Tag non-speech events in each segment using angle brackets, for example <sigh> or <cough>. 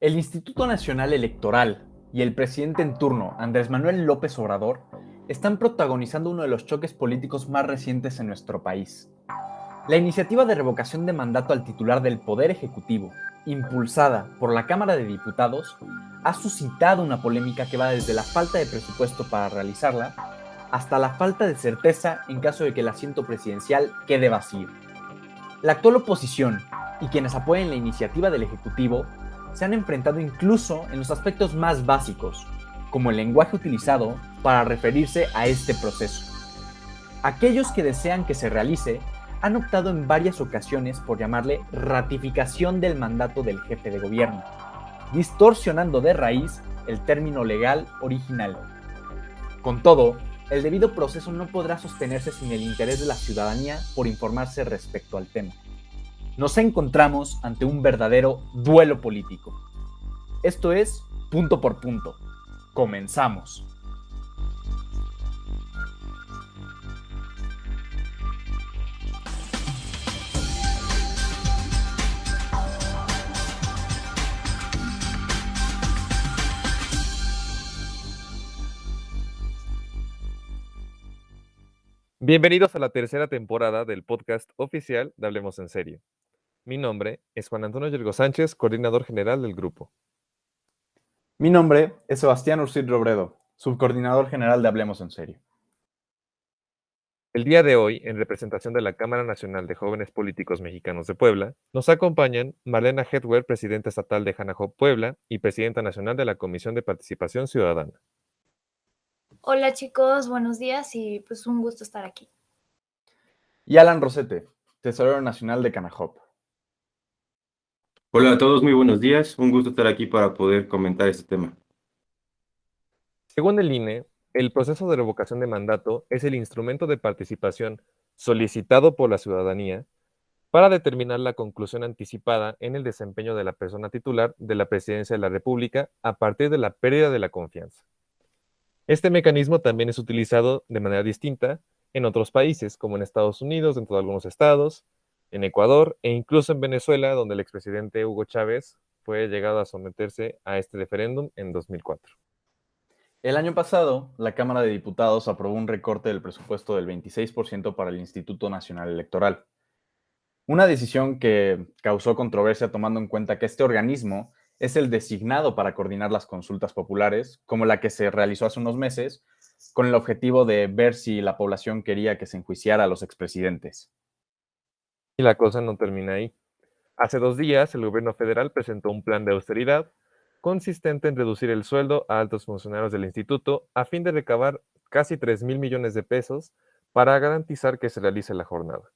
El Instituto Nacional Electoral y el presidente en turno, Andrés Manuel López Obrador, están protagonizando uno de los choques políticos más recientes en nuestro país. La iniciativa de revocación de mandato al titular del Poder Ejecutivo, impulsada por la Cámara de Diputados, ha suscitado una polémica que va desde la falta de presupuesto para realizarla hasta la falta de certeza en caso de que el asiento presidencial quede vacío. La actual oposición y quienes apoyan la iniciativa del Ejecutivo se han enfrentado incluso en los aspectos más básicos, como el lenguaje utilizado para referirse a este proceso. Aquellos que desean que se realice han optado en varias ocasiones por llamarle ratificación del mandato del jefe de gobierno, distorsionando de raíz el término legal original. Con todo, el debido proceso no podrá sostenerse sin el interés de la ciudadanía por informarse respecto al tema nos encontramos ante un verdadero duelo político. Esto es punto por punto. Comenzamos. Bienvenidos a la tercera temporada del podcast oficial de Hablemos en Serio. Mi nombre es Juan Antonio Yergo Sánchez, coordinador general del grupo. Mi nombre es Sebastián Ursid Robredo, subcoordinador general de Hablemos en Serio. El día de hoy, en representación de la Cámara Nacional de Jóvenes Políticos Mexicanos de Puebla, nos acompañan Marlena Hedwer, presidenta estatal de Hanajop Puebla y presidenta nacional de la Comisión de Participación Ciudadana. Hola chicos, buenos días y pues un gusto estar aquí. Y Alan Rosete, tesorero nacional de Canajop. Hola a todos, muy buenos días. Un gusto estar aquí para poder comentar este tema. Según el INE, el proceso de revocación de mandato es el instrumento de participación solicitado por la ciudadanía para determinar la conclusión anticipada en el desempeño de la persona titular de la presidencia de la República a partir de la pérdida de la confianza. Este mecanismo también es utilizado de manera distinta en otros países, como en Estados Unidos, dentro de algunos estados, en Ecuador e incluso en Venezuela, donde el expresidente Hugo Chávez fue llegado a someterse a este referéndum en 2004. El año pasado, la Cámara de Diputados aprobó un recorte del presupuesto del 26% para el Instituto Nacional Electoral. Una decisión que causó controversia tomando en cuenta que este organismo es el designado para coordinar las consultas populares, como la que se realizó hace unos meses, con el objetivo de ver si la población quería que se enjuiciara a los expresidentes. Y la cosa no termina ahí. Hace dos días, el gobierno federal presentó un plan de austeridad consistente en reducir el sueldo a altos funcionarios del instituto a fin de recabar casi 3 mil millones de pesos para garantizar que se realice la jornada.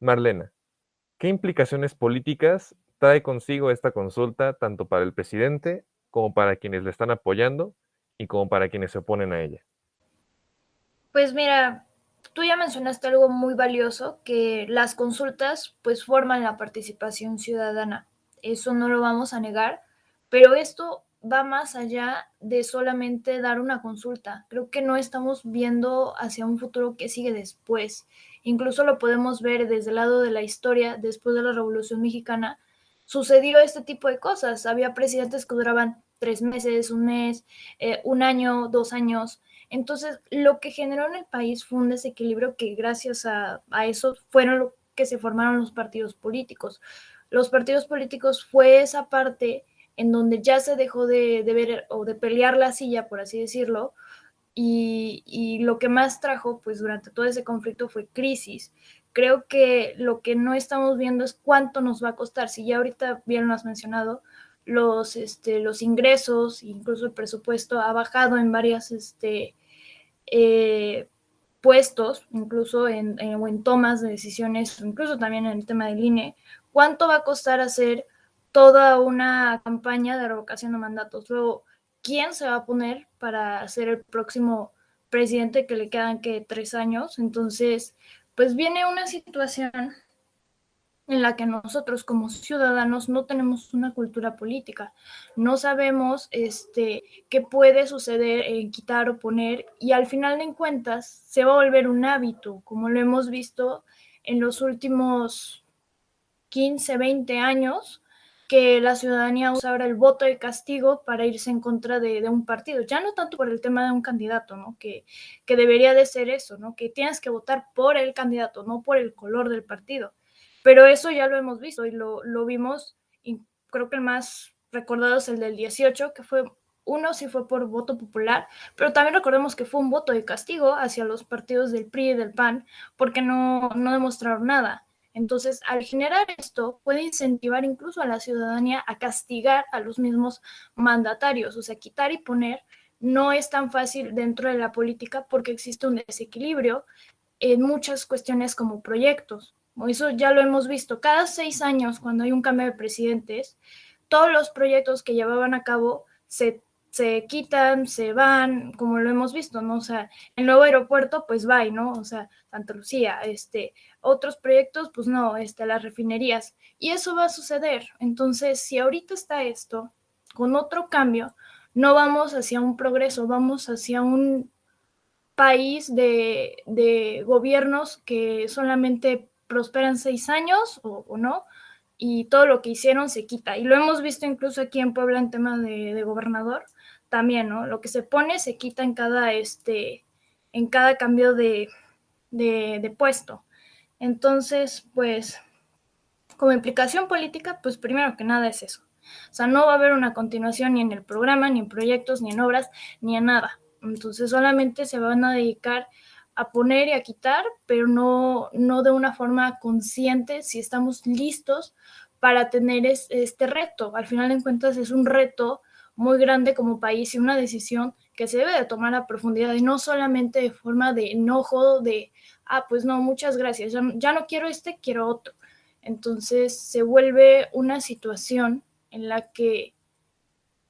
Marlena, ¿qué implicaciones políticas trae consigo esta consulta tanto para el presidente como para quienes le están apoyando y como para quienes se oponen a ella? Pues mira, tú ya mencionaste algo muy valioso, que las consultas pues forman la participación ciudadana. Eso no lo vamos a negar, pero esto va más allá de solamente dar una consulta. Creo que no estamos viendo hacia un futuro que sigue después. Incluso lo podemos ver desde el lado de la historia, después de la Revolución Mexicana, sucedió este tipo de cosas. Había presidentes que duraban tres meses, un mes, eh, un año, dos años. Entonces, lo que generó en el país fue un desequilibrio que gracias a, eso fueron lo que se formaron los partidos políticos. Los partidos políticos fue esa parte en donde ya se dejó de, ver o de pelear la silla, por así decirlo, y, y, lo que más trajo, pues durante todo ese conflicto fue crisis. Creo que lo que no estamos viendo es cuánto nos va a costar. Si ya ahorita bien lo has mencionado, los, este, los ingresos, incluso el presupuesto ha bajado en varias este, eh, puestos, incluso en, en, tomas de decisiones, incluso también en el tema del INE, ¿cuánto va a costar hacer toda una campaña de revocación de mandatos? Luego, ¿quién se va a poner para ser el próximo presidente que le quedan que tres años? Entonces, pues viene una situación en la que nosotros como ciudadanos no tenemos una cultura política, no sabemos este, qué puede suceder en quitar o poner y al final de cuentas se va a volver un hábito, como lo hemos visto en los últimos 15, 20 años, que la ciudadanía usa ahora el voto de castigo para irse en contra de, un partido, ya no tanto por el tema de un candidato, ¿no? Que, que debería de ser eso, ¿no? Que tienes que votar por el candidato, no por el color del partido. Pero eso ya lo hemos visto y lo, lo vimos, y creo que el más recordado es el del 18, que fue uno sí fue por voto popular, pero también recordemos que fue un voto de castigo hacia los partidos del PRI y del PAN porque no, no demostraron nada. Entonces, al generar esto, puede incentivar incluso a la ciudadanía a castigar a los mismos mandatarios, o sea, quitar y poner no es tan fácil dentro de la política porque existe un desequilibrio en muchas cuestiones como proyectos. Eso ya lo hemos visto. Cada seis años, cuando hay un cambio de presidentes, todos los proyectos que llevaban a cabo se se quitan, se van, como lo hemos visto, ¿no? O sea, el nuevo aeropuerto, pues va, ¿no? O sea, Santa Lucía, este, otros proyectos, pues no, este, las refinerías. Y eso va a suceder. Entonces, si ahorita está esto, con otro cambio, no vamos hacia un progreso, vamos hacia un país de, de gobiernos que solamente prosperan seis años o, no, y todo lo que hicieron se quita. Y lo hemos visto incluso aquí en Puebla en tema de gobernador también, ¿no? Lo que se pone se quita en cada, este, en cada cambio de, de, puesto. Entonces, pues, como implicación política, pues primero que nada es eso. O sea, no va a haber una continuación ni en el programa, ni en proyectos, ni en obras, ni en nada. Entonces, solamente se van a dedicar a poner y a quitar, pero no, no de una forma consciente si estamos listos para tener este reto. Al final de cuentas es un reto muy grande como país y una decisión que se debe de tomar a profundidad y no solamente de forma de enojo, de, ah, pues no, muchas gracias, ya, no quiero este, quiero otro. Entonces se vuelve una situación en la que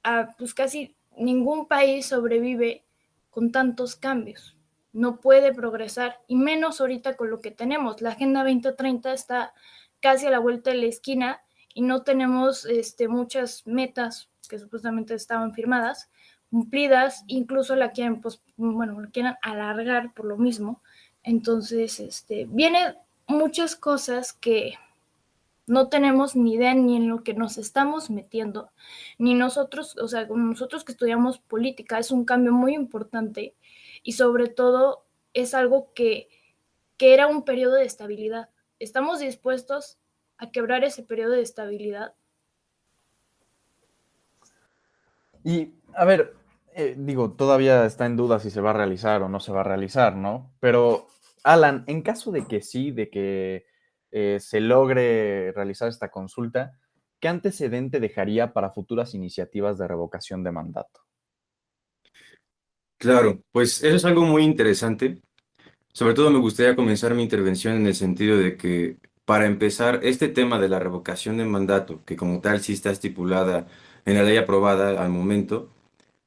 ah, pues casi ningún país sobrevive con tantos cambios. No puede progresar, y menos ahorita con lo que tenemos. La Agenda 2030 está casi a la vuelta de la esquina y no tenemos este, muchas metas que supuestamente estaban firmadas, cumplidas, incluso la quieren, pues, bueno, quieren alargar por lo mismo. Entonces, este, vienen muchas cosas que no tenemos ni idea ni en lo que nos estamos metiendo, ni nosotros, o sea, nosotros que estudiamos política, es un cambio muy importante y sobre todo es algo que, que era un periodo de estabilidad. ¿Estamos dispuestos a quebrar ese periodo de estabilidad? Y, a ver, eh, digo, todavía está en duda si se va a realizar o no se va a realizar, ¿no? Pero, Alan, en caso de que sí, de que eh, se logre realizar esta consulta, ¿qué antecedente dejaría para futuras iniciativas de revocación de mandato? Claro, pues eso es algo muy interesante. Sobre todo me gustaría comenzar mi intervención en el sentido de que, para empezar, este tema de la revocación de mandato, que como tal sí está estipulada en la ley aprobada al momento,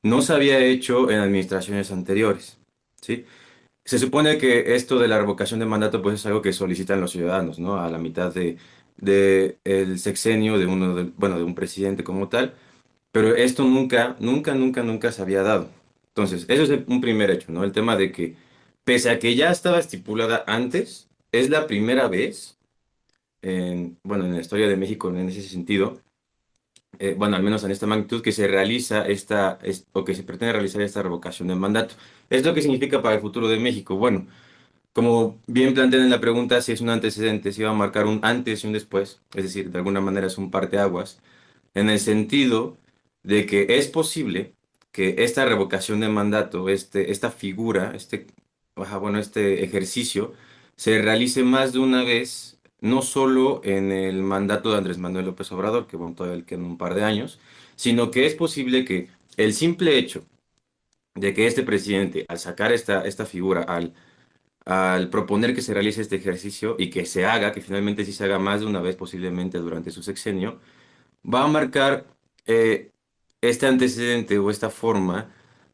no se había hecho en administraciones anteriores, ¿sí? Se supone que esto de la revocación de mandato pues es algo que solicitan los ciudadanos, ¿no? A la mitad de, de sexenio de uno, de, bueno, de un presidente como tal, pero esto nunca, nunca, nunca, nunca se había dado. Entonces, eso es un primer hecho, ¿no? El tema de que, pese a que ya estaba estipulada antes, es la primera vez, en, bueno, en la historia de México en ese sentido, eh, bueno, al menos en esta magnitud, que se realiza esta, o que se pretende realizar esta revocación de mandato. ¿Esto qué significa para el futuro de México? Bueno, como bien plantean en la pregunta, si es un antecedente, si va a marcar un antes y un después, es decir, de alguna manera es un parteaguas, en el sentido de que es posible que esta revocación de mandato, este, esta figura, este, bueno, este ejercicio, se realice más de una vez no solo en el mandato de Andrés Manuel López Obrador, que bueno, todavía quedan un par de años, sino que es posible que el simple hecho de que este presidente, al sacar esta, esta figura, al, al proponer que se realice este ejercicio y que se haga, que finalmente sí se haga más de una vez posiblemente durante su sexenio, va a marcar eh, este antecedente o esta forma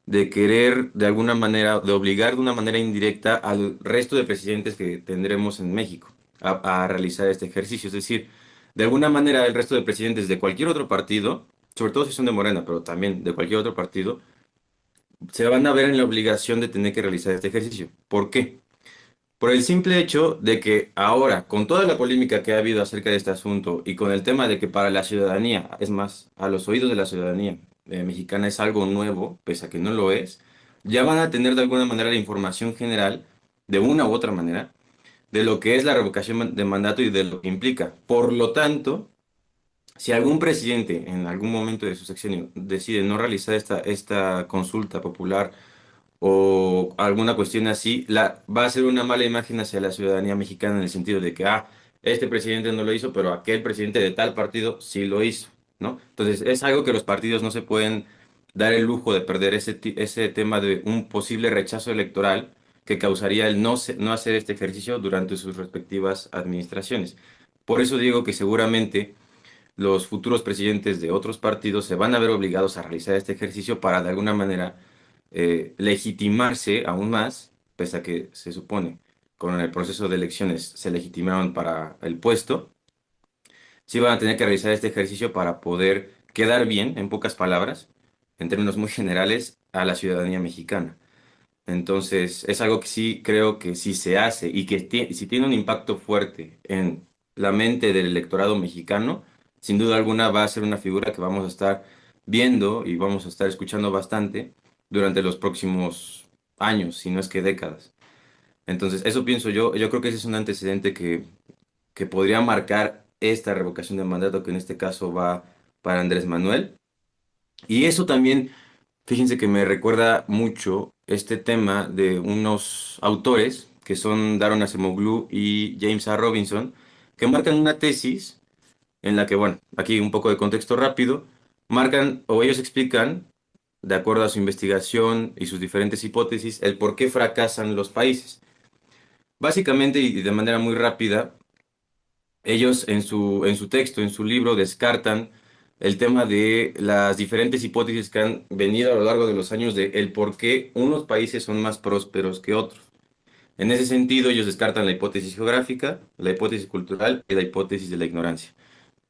de querer de alguna manera, de obligar de una manera indirecta al resto de presidentes que tendremos en México a, realizar este ejercicio. Es decir, de alguna manera el resto de presidentes de cualquier otro partido, sobre todo si son de Morena, pero también de cualquier otro partido, se van a ver en la obligación de tener que realizar este ejercicio. ¿Por qué? por el simple hecho de que ahora, con toda la polémica que ha habido acerca de este asunto y con el tema de que para la ciudadanía, es más, a los oídos de la ciudadanía eh, mexicana es algo nuevo, pese a que no lo es, ya van a tener de alguna manera la información general, de una u otra manera, de lo que es la revocación de mandato y de lo que implica. Por lo tanto, si algún presidente en algún momento de su sexenio decide no realizar esta, esta consulta popular o alguna cuestión así, va a ser una mala imagen hacia la ciudadanía mexicana en el sentido de que, ah, este presidente no lo hizo, pero aquel presidente de tal partido sí lo hizo, ¿no? Entonces, es algo que los partidos no se pueden dar el lujo de perder ese, ese tema de un posible rechazo electoral que causaría el no, no hacer este ejercicio durante sus respectivas administraciones. Por eso digo que seguramente los futuros presidentes de otros partidos se van a ver obligados a realizar este ejercicio para de alguna manera eh, legitimarse aún más, pese a que se supone con el proceso de elecciones se legitimaron para el puesto, sí van a tener que realizar este ejercicio para poder quedar bien, en pocas palabras, en términos muy generales, a la ciudadanía mexicana. Entonces, es algo que sí creo que si se hace y que si tiene un impacto fuerte en la mente del electorado mexicano, sin duda alguna va a ser una figura que vamos a estar viendo y vamos a estar escuchando bastante durante los próximos años, si no es que décadas. Entonces, eso pienso yo. Yo creo que ese es un antecedente que, que podría marcar esta revocación de mandato, que en este caso va para Andrés Manuel. Y eso también, fíjense que me recuerda mucho este tema de unos autores que son Daron Acemoglu y James A. Robinson, que marcan una tesis en la que, bueno, aquí un poco de contexto rápido, marcan o ellos explican, de acuerdo a su investigación y sus diferentes hipótesis, el por qué fracasan los países. Básicamente y de manera muy rápida, ellos en su, en su texto, en su libro, descartan el tema de las diferentes hipótesis que han venido a lo largo de los años de el por qué unos países son más prósperos que otros. En ese sentido, ellos descartan la hipótesis geográfica, la hipótesis cultural y la hipótesis de la ignorancia.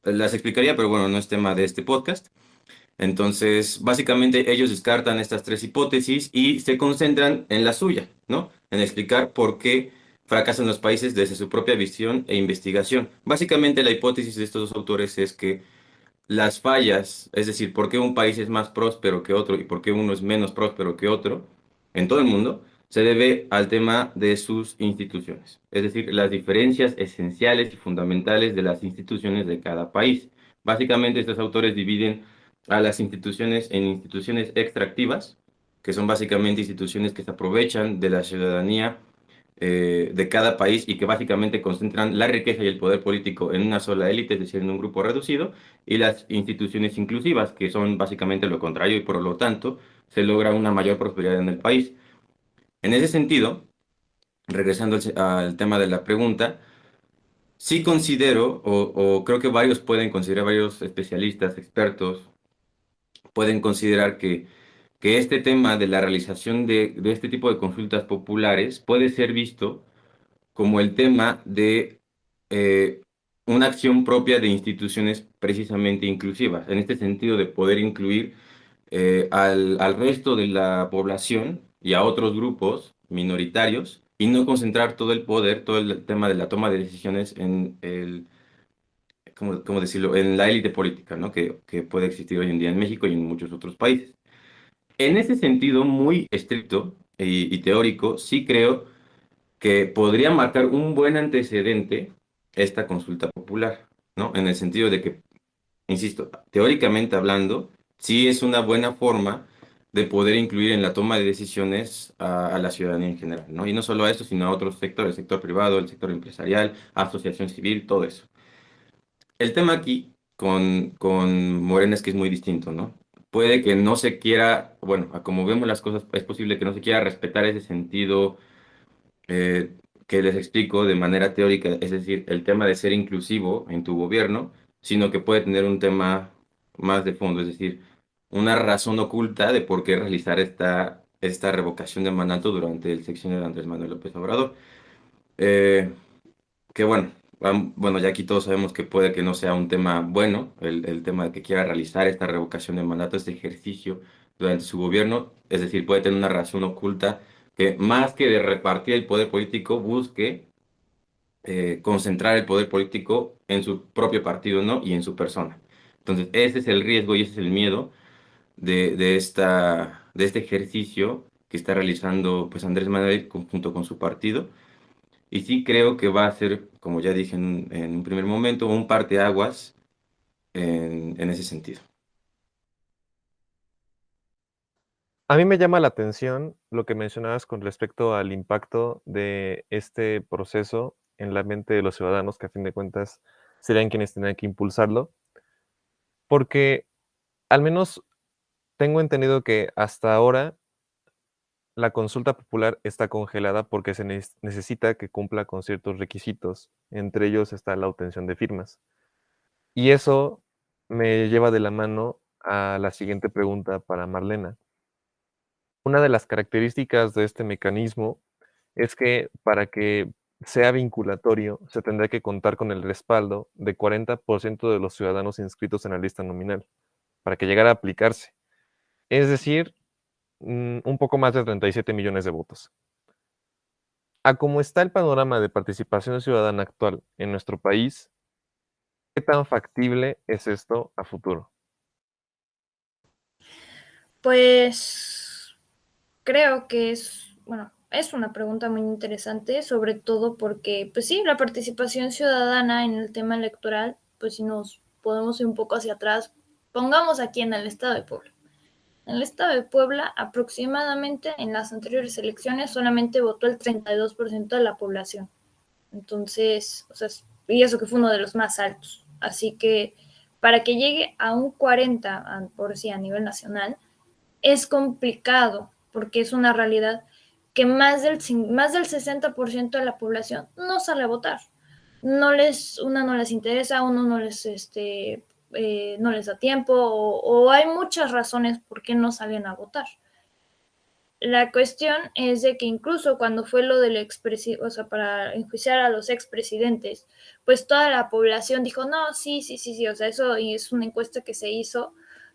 Las explicaría, pero bueno, no es tema de este podcast. Entonces, básicamente ellos descartan estas tres hipótesis y se concentran en la suya, ¿no? En explicar por qué fracasan los países desde su propia visión e investigación. Básicamente la hipótesis de estos dos autores es que las fallas, es decir, por qué un país es más próspero que otro y por qué uno es menos próspero que otro en todo el mundo, se debe al tema de sus instituciones, es decir, las diferencias esenciales y fundamentales de las instituciones de cada país. Básicamente estos autores dividen a las instituciones en instituciones extractivas, que son básicamente instituciones que se aprovechan de la ciudadanía eh, de cada país y que básicamente concentran la riqueza y el poder político en una sola élite, es decir, en un grupo reducido, y las instituciones inclusivas, que son básicamente lo contrario y por lo tanto se logra una mayor prosperidad en el país. En ese sentido, regresando al, tema de la pregunta, sí considero, o, creo que varios pueden considerar, varios especialistas, expertos, pueden considerar que que este tema de la realización de, este tipo de consultas populares puede ser visto como el tema de eh, una acción propia de instituciones precisamente inclusivas, en este sentido de poder incluir eh, al, al, resto de la población y a otros grupos minoritarios y no concentrar todo el poder, todo el tema de la toma de decisiones en el, ¿cómo, decirlo?, en la élite política, ¿no? Que, que puede existir hoy en día en México y en muchos otros países. En ese sentido muy estricto y, teórico, sí creo que podría marcar un buen antecedente esta consulta popular, ¿no? En el sentido de que, insisto, teóricamente hablando, sí es una buena forma de poder incluir en la toma de decisiones a, la ciudadanía en general, ¿no? Y no solo a eso, sino a otros sectores, el sector privado, el sector empresarial, asociación civil, todo eso. El tema aquí con, con Morena es que es muy distinto, ¿no? Puede que no se quiera, bueno, como vemos las cosas, es posible que no se quiera respetar ese sentido eh, que les explico de manera teórica, es decir, el tema de ser inclusivo en tu gobierno, sino que puede tener un tema más de fondo, es decir, una razón oculta de por qué realizar esta, esta revocación de mandato durante el sexenio de Andrés Manuel López Obrador. Eh, que bueno, bueno, ya aquí todos sabemos que puede que no sea un tema bueno, el, tema de que quiera realizar esta revocación de mandato, este ejercicio durante su gobierno, es decir, puede tener una razón oculta que más que de repartir el poder político, busque eh, concentrar el poder político en su propio partido, ¿no? Y en su persona. Entonces, ese es el riesgo y ese es el miedo de, de, esta, de este ejercicio que está realizando pues, Andrés Manuel junto con su partido. Y sí creo que va a ser, como ya dije en, un primer momento, un parteaguas en, en ese sentido. A mí me llama la atención lo que mencionabas con respecto al impacto de este proceso en la mente de los ciudadanos, que a fin de cuentas serían quienes tendrían que impulsarlo, porque al menos tengo entendido que hasta ahora la consulta popular está congelada porque se necesita que cumpla con ciertos requisitos, entre ellos está la obtención de firmas. Y eso me lleva de la mano a la siguiente pregunta para Marlena. Una de las características de este mecanismo es que para que sea vinculatorio, se tendrá que contar con el respaldo de 40% de los ciudadanos inscritos en la lista nominal para que llegara a aplicarse. Es decir, un poco más de 37 millones de votos. A cómo está el panorama de participación ciudadana actual en nuestro país, ¿qué tan factible es esto a futuro? Pues creo que es, bueno, es una pregunta muy interesante, sobre todo porque, pues sí, la participación ciudadana en el tema electoral, pues si nos podemos ir un poco hacia atrás, pongamos aquí en el estado de Puebla. En el estado de Puebla, aproximadamente en las anteriores elecciones solamente votó el 32% de la población. Entonces, o sea, y eso que fue uno de los más altos. Así que para que llegue a un 40% por sí a nivel nacional, es complicado porque es una realidad que más del, más del 60% de la población no sale a votar. No les, una no les interesa, uno no les, este, eh, no les da tiempo o, hay muchas razones por qué no salen a votar. La cuestión es de que incluso cuando fue lo del expresidente, o sea, para enjuiciar a los expresidentes, pues toda la población dijo, no, sí, sí, sí, sí, o sea, eso es una encuesta que se hizo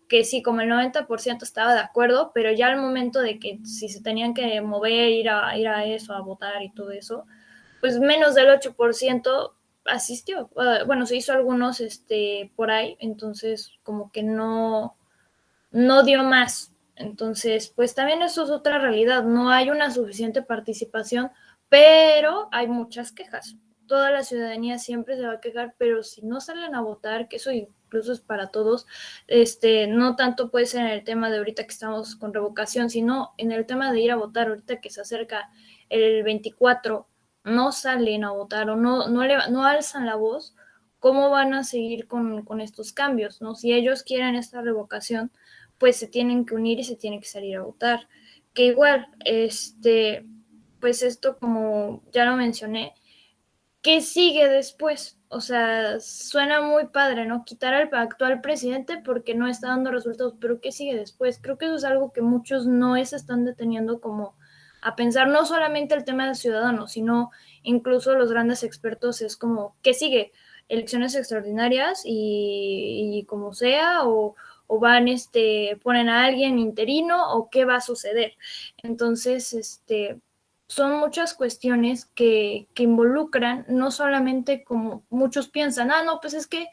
que sí, como el 90% estaba de acuerdo, pero ya al momento de que si se tenían que mover, ir a, ir a eso, a votar y todo eso, pues menos del 8% asistió. Ah, bueno, se hizo algunos este, por ahí, entonces como que no, no dio más. Entonces, pues también eso es otra realidad, no hay una suficiente participación, pero hay muchas quejas. Toda la ciudadanía siempre se va a quejar, pero si no salen a votar, que eso incluso es para todos, este, no tanto puede ser en el tema de ahorita que estamos con revocación, sino en el tema de ir a votar ahorita que se acerca el 24, no salen a votar o no, no, le, no alzan la voz, ¿cómo van a seguir con, con estos cambios? ¿no? Si ellos quieren esta revocación, pues se tienen que unir y se tienen que salir a votar. Que igual, este, pues esto como ya lo mencioné, ¿qué sigue después? O sea, suena muy padre, ¿no? Quitar al actual presidente porque no está dando resultados, pero ¿qué sigue después? Creo que eso es algo que muchos no se están deteniendo como a pensar, no solamente el tema de ciudadanos, sino incluso los grandes expertos es como, ¿qué sigue? Elecciones extraordinarias y, como sea, o, o van, este, ponen a alguien interino, o qué va a suceder. Entonces, este, son muchas cuestiones que, involucran, no solamente como muchos piensan, ah, no, pues es que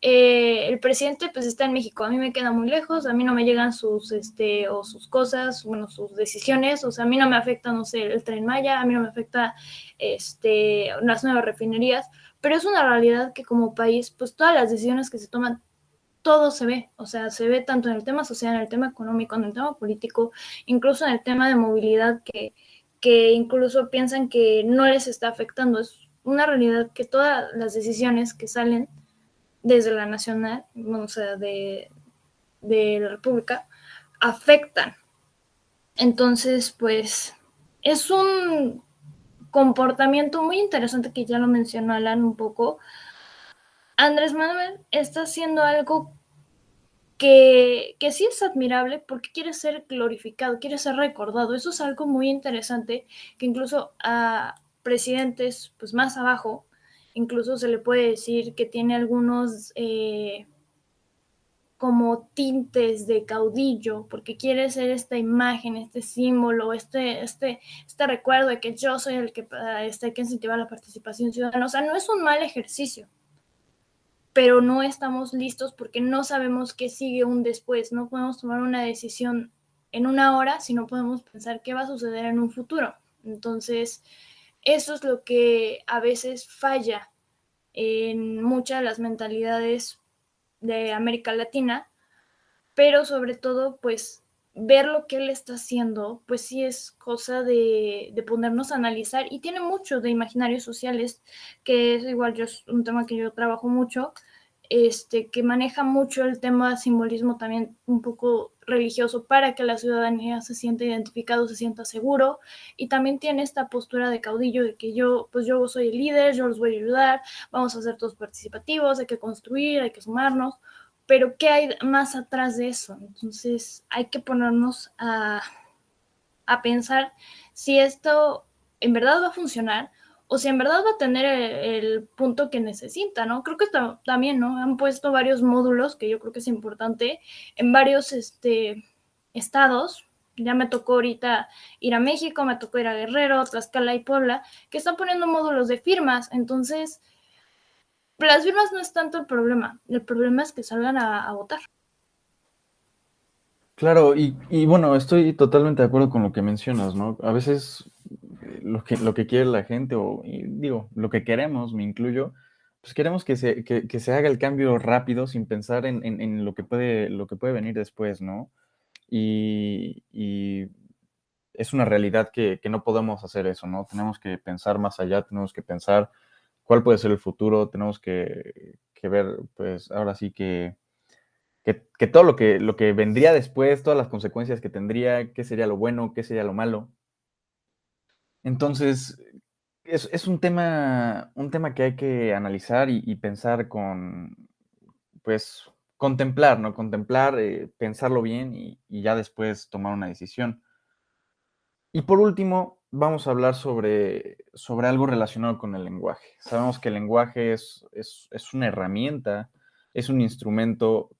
eh, el presidente pues está en México, a mí me queda muy lejos, a mí no me llegan sus, este, o sus cosas, bueno, sus decisiones, o sea, a mí no me afecta, no sé, el tren Maya, a mí no me afecta, este, las nuevas refinerías, pero es una realidad que como país, pues todas las decisiones que se toman, todo se ve, o sea, se ve tanto en el tema social, en el tema económico, en el tema político, incluso en el tema de movilidad que que incluso piensan que no les está afectando. Es una realidad que todas las decisiones que salen desde la nacional, o sea, de, de la República, afectan. Entonces, pues, es un comportamiento muy interesante que ya lo mencionó Alan un poco. Andrés Manuel está haciendo algo que, que, sí es admirable porque quiere ser glorificado, quiere ser recordado. Eso es algo muy interesante que incluso a presidentes pues más abajo, incluso se le puede decir que tiene algunos, eh, como tintes de caudillo, porque quiere ser esta imagen, este símbolo, este, este, este recuerdo de que yo soy el que este, hay que incentivar la participación ciudadana. O sea, no es un mal ejercicio, pero no estamos listos porque no sabemos qué sigue un después. No podemos tomar una decisión en una hora si no podemos pensar qué va a suceder en un futuro. Entonces, eso es lo que a veces falla en muchas de las mentalidades de América Latina, pero sobre todo, pues ver lo que él está haciendo, pues sí es cosa de, de, ponernos a analizar y tiene mucho de imaginarios sociales, que es igual yo, es un tema que yo trabajo mucho, este, que maneja mucho el tema simbolismo también un poco religioso para que la ciudadanía se sienta identificado, se sienta seguro y también tiene esta postura de caudillo de que yo, pues yo soy el líder, yo los voy a ayudar, vamos a ser todos participativos, hay que construir, hay que sumarnos, pero ¿qué hay más atrás de eso? Entonces hay que ponernos a, a pensar si esto en verdad va a funcionar o si en verdad va a tener el, punto que necesita, ¿no? Creo que también, ¿no? Han puesto varios módulos, que yo creo que es importante, en varios este, estados. Ya me tocó ahorita ir a México, me tocó ir a Guerrero, Tlaxcala y Puebla, que están poniendo módulos de firmas. Entonces, las firmas no es tanto el problema, el problema es que salgan a, votar. Claro, y bueno, estoy totalmente de acuerdo con lo que mencionas, ¿no? A veces lo que, lo que quiere la gente, o digo, lo que queremos, me incluyo, pues queremos que se, que, se haga el cambio rápido sin pensar en, en, lo, que puede, lo que puede venir después, ¿no? Y, y es una realidad que, que, no podemos hacer eso, ¿no? Tenemos que pensar más allá, tenemos que pensar cuál puede ser el futuro, tenemos que, que ver, pues ahora sí que, que, todo lo que, lo que vendría después, todas las consecuencias que tendría, qué sería lo bueno, qué sería lo malo, entonces, es, un, tema, un tema que hay que analizar y, pensar con, pues, contemplar, ¿no? Contemplar, eh, pensarlo bien y, ya después tomar una decisión. Y por último, vamos a hablar sobre, sobre algo relacionado con el lenguaje. Sabemos que el lenguaje es, es, es una herramienta, es un instrumento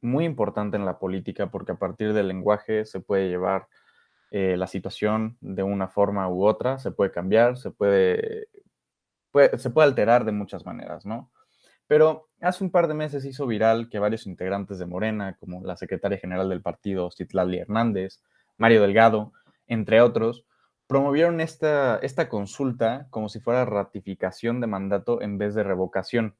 muy importante en la política porque a partir del lenguaje se puede llevar eh, la situación de una forma u otra, se puede cambiar, se puede, se puede alterar de muchas maneras, ¿no? Pero hace un par de meses hizo viral que varios integrantes de Morena, como la secretaria general del partido, Citlali Hernández, Mario Delgado, entre otros, promovieron esta, esta consulta como si fuera ratificación de mandato en vez de revocación.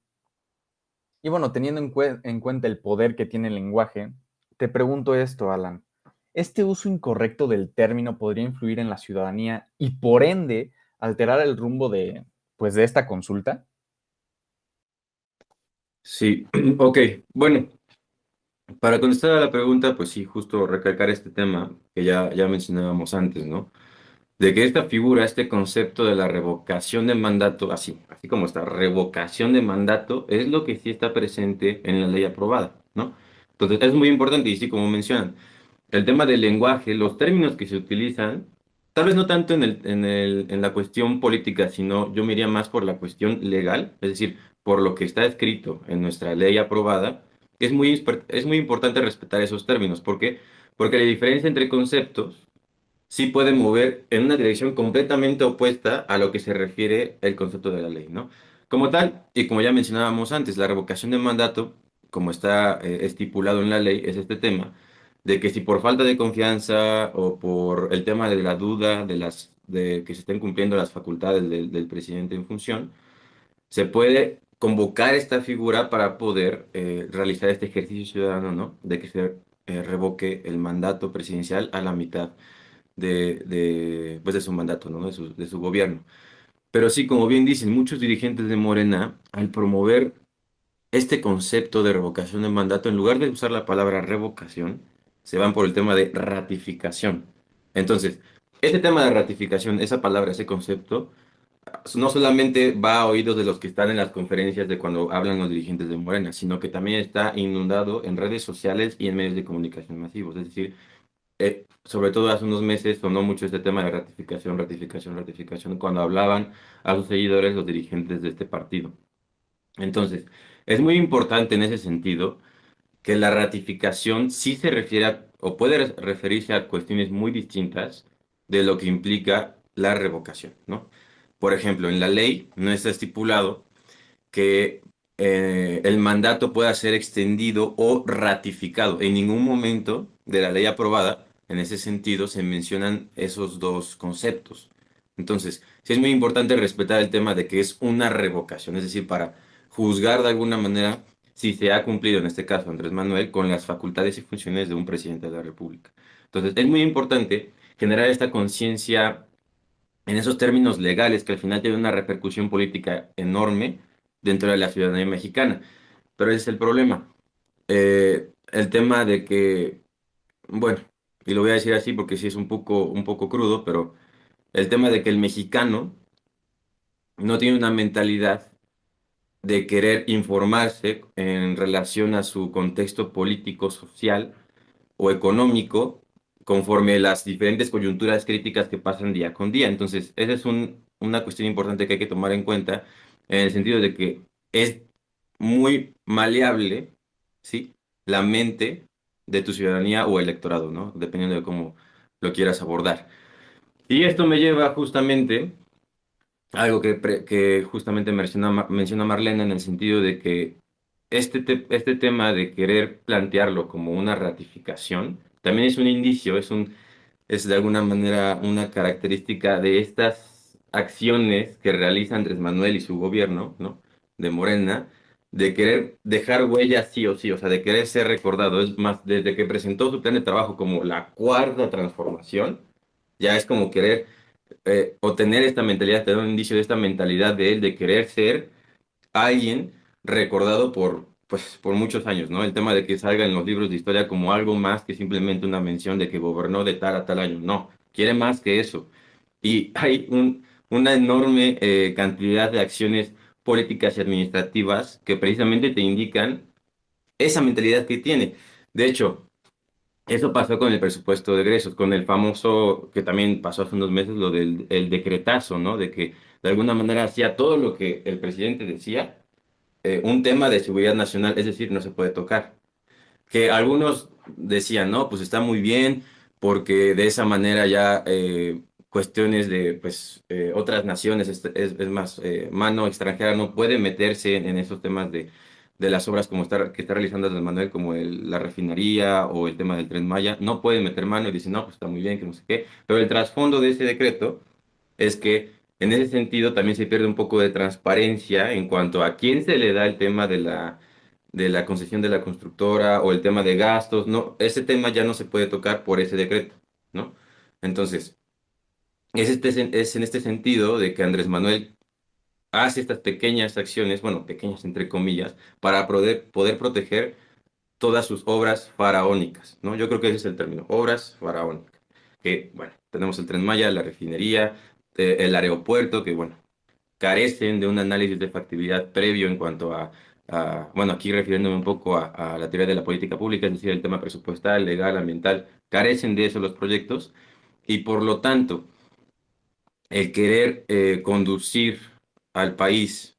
Y bueno, teniendo en, en cuenta el poder que tiene el lenguaje, te pregunto esto, Alan. Este uso incorrecto del término podría influir en la ciudadanía y por ende alterar el rumbo de, pues, de esta consulta. Sí, <clears throat> ok. Bueno, para contestar a la pregunta, pues sí, justo recalcar este tema que ya, ya mencionábamos antes, ¿no? De que esta figura, este concepto de la revocación de mandato, así, así como esta revocación de mandato, es lo que sí está presente en la ley aprobada, ¿no? Entonces, es muy importante y sí, como mencionan, el tema del lenguaje, los términos que se utilizan, tal vez no tanto en, el, en, el, en la cuestión política, sino yo me iría más por la cuestión legal, es decir, por lo que está escrito en nuestra ley aprobada, es muy, es muy importante respetar esos términos. ¿Por qué? Porque la diferencia entre conceptos sí puede mover en una dirección completamente opuesta a lo que se refiere el concepto de la ley, ¿no? Como tal, y como ya mencionábamos antes, la revocación de mandato, como está eh, estipulado en la ley, es este tema de que si por falta de confianza o por el tema de la duda de, las, de que se estén cumpliendo las facultades del, presidente en función, se puede convocar esta figura para poder eh, realizar este ejercicio ciudadano, ¿no? De que se eh, revoque el mandato presidencial a la mitad de, de, pues de su mandato, ¿no? De su, de su gobierno. Pero sí, como bien dicen muchos dirigentes de Morena, al promover este concepto de revocación de mandato, en lugar de usar la palabra revocación, se van por el tema de ratificación. Entonces, este tema de ratificación, esa palabra, ese concepto, no solamente va a oídos de los que están en las conferencias de cuando hablan los dirigentes de Morena, sino que también está inundado en redes sociales y en medios de comunicación masivos. Es decir, eh, sobre todo hace unos meses sonó mucho este tema de ratificación, ratificación, ratificación, cuando hablaban a sus seguidores los dirigentes de este partido. Entonces, es muy importante en ese sentido que la ratificación sí se refiere o puede referirse a cuestiones muy distintas de lo que implica la revocación, ¿no? Por ejemplo, en la ley no está estipulado que eh, el mandato pueda ser extendido o ratificado. En ningún momento de la ley aprobada, en ese sentido, se mencionan esos dos conceptos. Entonces, sí es muy importante respetar el tema de que es una revocación, es decir, para juzgar de alguna manera si se ha cumplido, en este caso Andrés Manuel, con las facultades y funciones de un presidente de la República. Entonces, es muy importante generar esta conciencia en esos términos legales que al final tiene una repercusión política enorme dentro de la ciudadanía mexicana. Pero ese es el problema. Eh, el tema de que, bueno, y lo voy a decir así porque sí es un poco, un poco crudo, pero el tema de que el mexicano no tiene una mentalidad de querer informarse en relación a su contexto político, social o económico conforme las diferentes coyunturas críticas que pasan día con día. Entonces, esa es una cuestión importante que hay que tomar en cuenta en el sentido de que es muy maleable, ¿sí? La mente de tu ciudadanía o electorado, ¿no? Dependiendo de cómo lo quieras abordar. Y esto me lleva justamente algo que, que justamente menciona, menciona Marlena en el sentido de que este, este tema de querer plantearlo como una ratificación también es un indicio, es, un, es de alguna manera una característica de estas acciones que realiza Andrés Manuel y su gobierno, ¿no? De Morena, de querer dejar huella sí o sí, o sea, de querer ser recordado. Es más, desde que presentó su plan de trabajo como la cuarta transformación, ya es como querer eh, o tener esta mentalidad, tener un indicio de esta mentalidad de él, de querer ser alguien recordado por, pues, por muchos años, ¿no? El tema de que salga en los libros de historia como algo más que simplemente una mención de que gobernó de tal a tal año. No, quiere más que eso. Y hay un, una enorme eh, cantidad de acciones políticas y administrativas que precisamente te indican esa mentalidad que tiene. De hecho, eso pasó con el presupuesto de egresos, con el famoso, que también pasó hace unos meses, lo del el decretazo, ¿no? De que de alguna manera hacía todo lo que el presidente decía, eh, un tema de seguridad nacional, es decir, no se puede tocar. Que algunos decían, no, pues está muy bien, porque de esa manera ya eh, cuestiones de pues, eh, otras naciones, es, es, más, eh, mano extranjera no puede meterse en, esos temas de, de, las obras como está, que está realizando Andrés Manuel, como la refinería o el tema del tren Maya, no puede meter mano y dicen, no, pues está muy bien, que no sé qué, pero el trasfondo de ese decreto es que en ese sentido también se pierde un poco de transparencia en cuanto a quién se le da el tema de la de la concesión de la constructora o el tema de gastos, no, ese tema ya no se puede tocar por ese decreto, ¿no? Entonces, es, este, es en este sentido de que Andrés Manuel hace estas pequeñas acciones, bueno, pequeñas entre comillas, para poder, poder proteger todas sus obras faraónicas, ¿no? Yo creo que ese es el término, obras faraónicas. Que, bueno, tenemos el Tren Maya, la refinería, eh, el aeropuerto, que, bueno, carecen de un análisis de factibilidad previo en cuanto a, bueno, aquí refiriéndome un poco a, a, la teoría de la política pública, es decir, el tema presupuestal, legal, ambiental, carecen de eso los proyectos y por lo tanto, el querer eh, conducir al país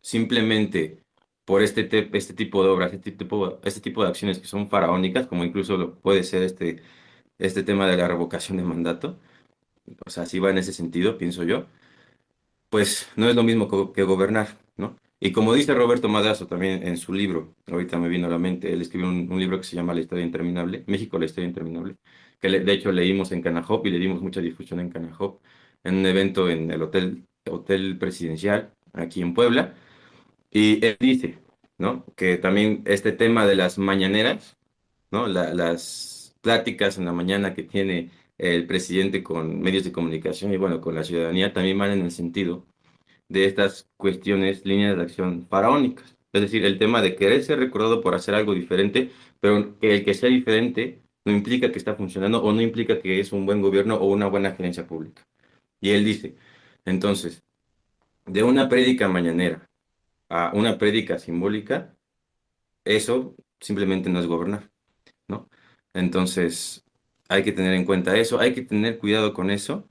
simplemente por este, este tipo de obras, este tipo, este tipo de acciones que son faraónicas, como incluso lo puede ser este, este tema de la revocación de mandato, o sea, si va en ese sentido, pienso yo, pues no es lo mismo que, gobernar, ¿no? Y como dice Roberto Madrazo también en su libro, ahorita me vino a la mente, él escribió un, libro que se llama La historia interminable, México, la historia interminable, que de hecho leímos en Canajop y le dimos mucha difusión en Canajop en un evento en el Hotel, hotel Presidencial aquí en Puebla. Y él dice, ¿no? Que también este tema de las mañaneras, ¿no? las pláticas en la mañana que tiene el presidente con medios de comunicación y bueno, con la ciudadanía también van en el sentido de estas cuestiones, líneas de acción faraónicas. Es decir, el tema de querer ser recordado por hacer algo diferente, pero el que sea diferente no implica que está funcionando o no implica que es un buen gobierno o una buena gerencia pública. Y él dice, entonces, de una prédica mañanera a una prédica simbólica, eso simplemente no es gobernar, ¿no? Entonces, hay que tener en cuenta eso, hay que tener cuidado con eso.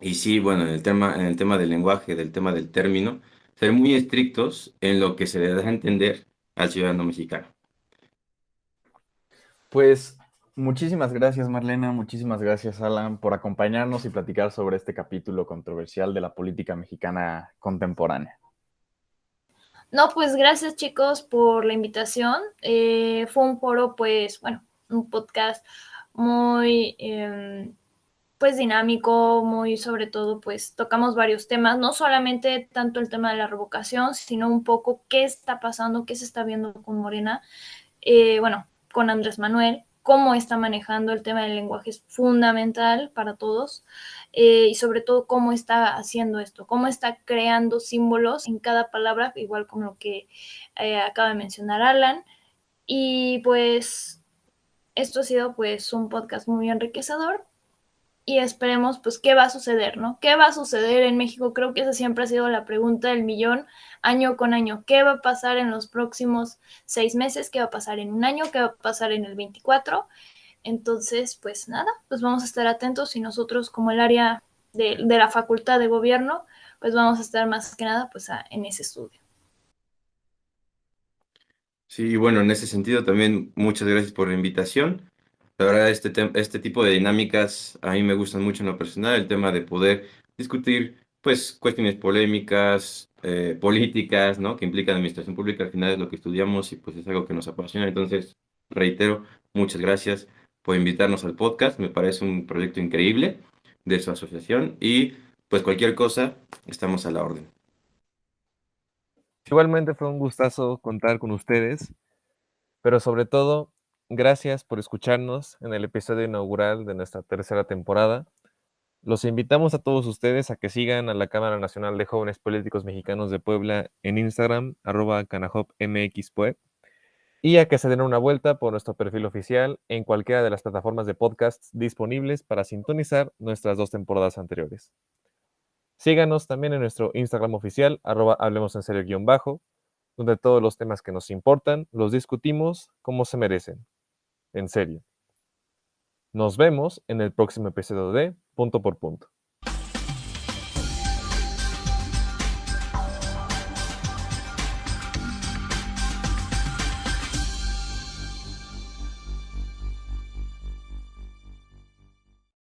Y sí, bueno, en el tema, en el tema del lenguaje, del tema del término, ser muy estrictos en lo que se le da a entender al ciudadano mexicano. Pues muchísimas gracias Marlena, muchísimas gracias Alan por acompañarnos y platicar sobre este capítulo controversial de la política mexicana contemporánea. No, pues gracias chicos por la invitación. Eh, fue un foro, pues, bueno, un podcast muy, em, pues, dinámico, muy sobre todo, pues, tocamos varios temas, no solamente tanto el tema de la revocación, sino un poco qué está pasando, qué se está viendo con Morena. Eh, bueno, con Andrés Manuel, cómo está manejando el tema del lenguaje es fundamental para todos eh, y sobre todo cómo está haciendo esto, cómo está creando símbolos en cada palabra, igual como lo que eh, acaba de mencionar Alan. Y pues esto ha sido pues un podcast muy enriquecedor y esperemos pues qué va a suceder, ¿no? ¿Qué va a suceder en México? Creo que esa siempre ha sido la pregunta del millón año con año. ¿Qué va a pasar en los próximos seis meses? ¿Qué va a pasar en un año? ¿Qué va a pasar en el 24? Entonces, pues nada, pues vamos a estar atentos y nosotros como el área de, la facultad de gobierno, pues vamos a estar más que nada pues en ese estudio. Sí, bueno, en ese sentido también muchas gracias por la invitación. La verdad, este, este tipo de dinámicas a mí me gustan mucho en lo personal, el tema de poder discutir pues cuestiones polémicas, eh, políticas, ¿no? Que implican administración pública, al final es lo que estudiamos y pues es algo que nos apasiona. Entonces, reitero, muchas gracias por invitarnos al podcast, me parece un proyecto increíble de su asociación y pues cualquier cosa, estamos a la orden. Igualmente fue un gustazo contar con ustedes, pero sobre todo Gracias por escucharnos en el episodio inaugural de nuestra tercera temporada. Los invitamos a todos ustedes a que sigan a la Cámara Nacional de Jóvenes Políticos Mexicanos de Puebla en Instagram, arroba canajopmxpue, y a que se den una vuelta por nuestro perfil oficial en cualquiera de las plataformas de podcasts disponibles para sintonizar nuestras dos temporadas anteriores. Síganos también en nuestro Instagram oficial, arroba hablemos en serio bajo, donde todos los temas que nos importan los discutimos como se merecen en serio. Nos vemos en el próximo episodio de Punto por Punto.